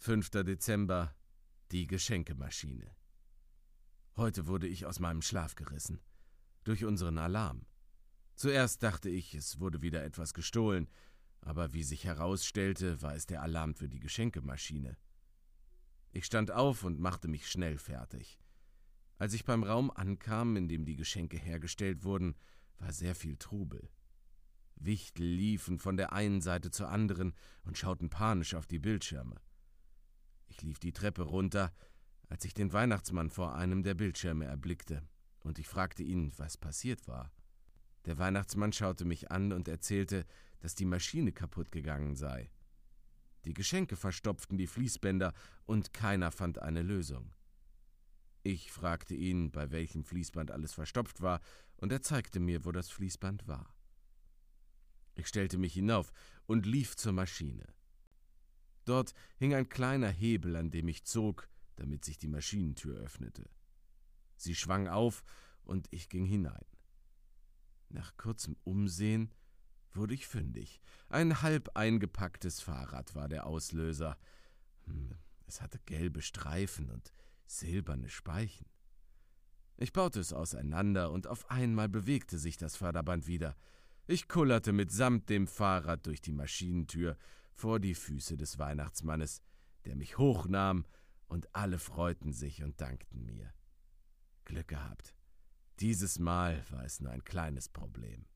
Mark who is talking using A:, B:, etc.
A: 5. Dezember Die Geschenkemaschine. Heute wurde ich aus meinem Schlaf gerissen. Durch unseren Alarm. Zuerst dachte ich, es wurde wieder etwas gestohlen, aber wie sich herausstellte, war es der Alarm für die Geschenkemaschine. Ich stand auf und machte mich schnell fertig. Als ich beim Raum ankam, in dem die Geschenke hergestellt wurden, war sehr viel Trubel. Wichtel liefen von der einen Seite zur anderen und schauten panisch auf die Bildschirme. Ich lief die Treppe runter, als ich den Weihnachtsmann vor einem der Bildschirme erblickte, und ich fragte ihn, was passiert war. Der Weihnachtsmann schaute mich an und erzählte, dass die Maschine kaputt gegangen sei. Die Geschenke verstopften die Fließbänder und keiner fand eine Lösung. Ich fragte ihn, bei welchem Fließband alles verstopft war, und er zeigte mir, wo das Fließband war. Ich stellte mich hinauf und lief zur Maschine. Dort hing ein kleiner Hebel, an dem ich zog, damit sich die Maschinentür öffnete. Sie schwang auf und ich ging hinein. Nach kurzem Umsehen wurde ich fündig. Ein halb eingepacktes Fahrrad war der Auslöser. Hm, es hatte gelbe Streifen und silberne Speichen. Ich baute es auseinander und auf einmal bewegte sich das Förderband wieder. Ich kullerte mitsamt dem Fahrrad durch die Maschinentür vor die Füße des Weihnachtsmannes, der mich hochnahm, und alle freuten sich und dankten mir. Glück gehabt. Dieses Mal war es nur ein kleines Problem.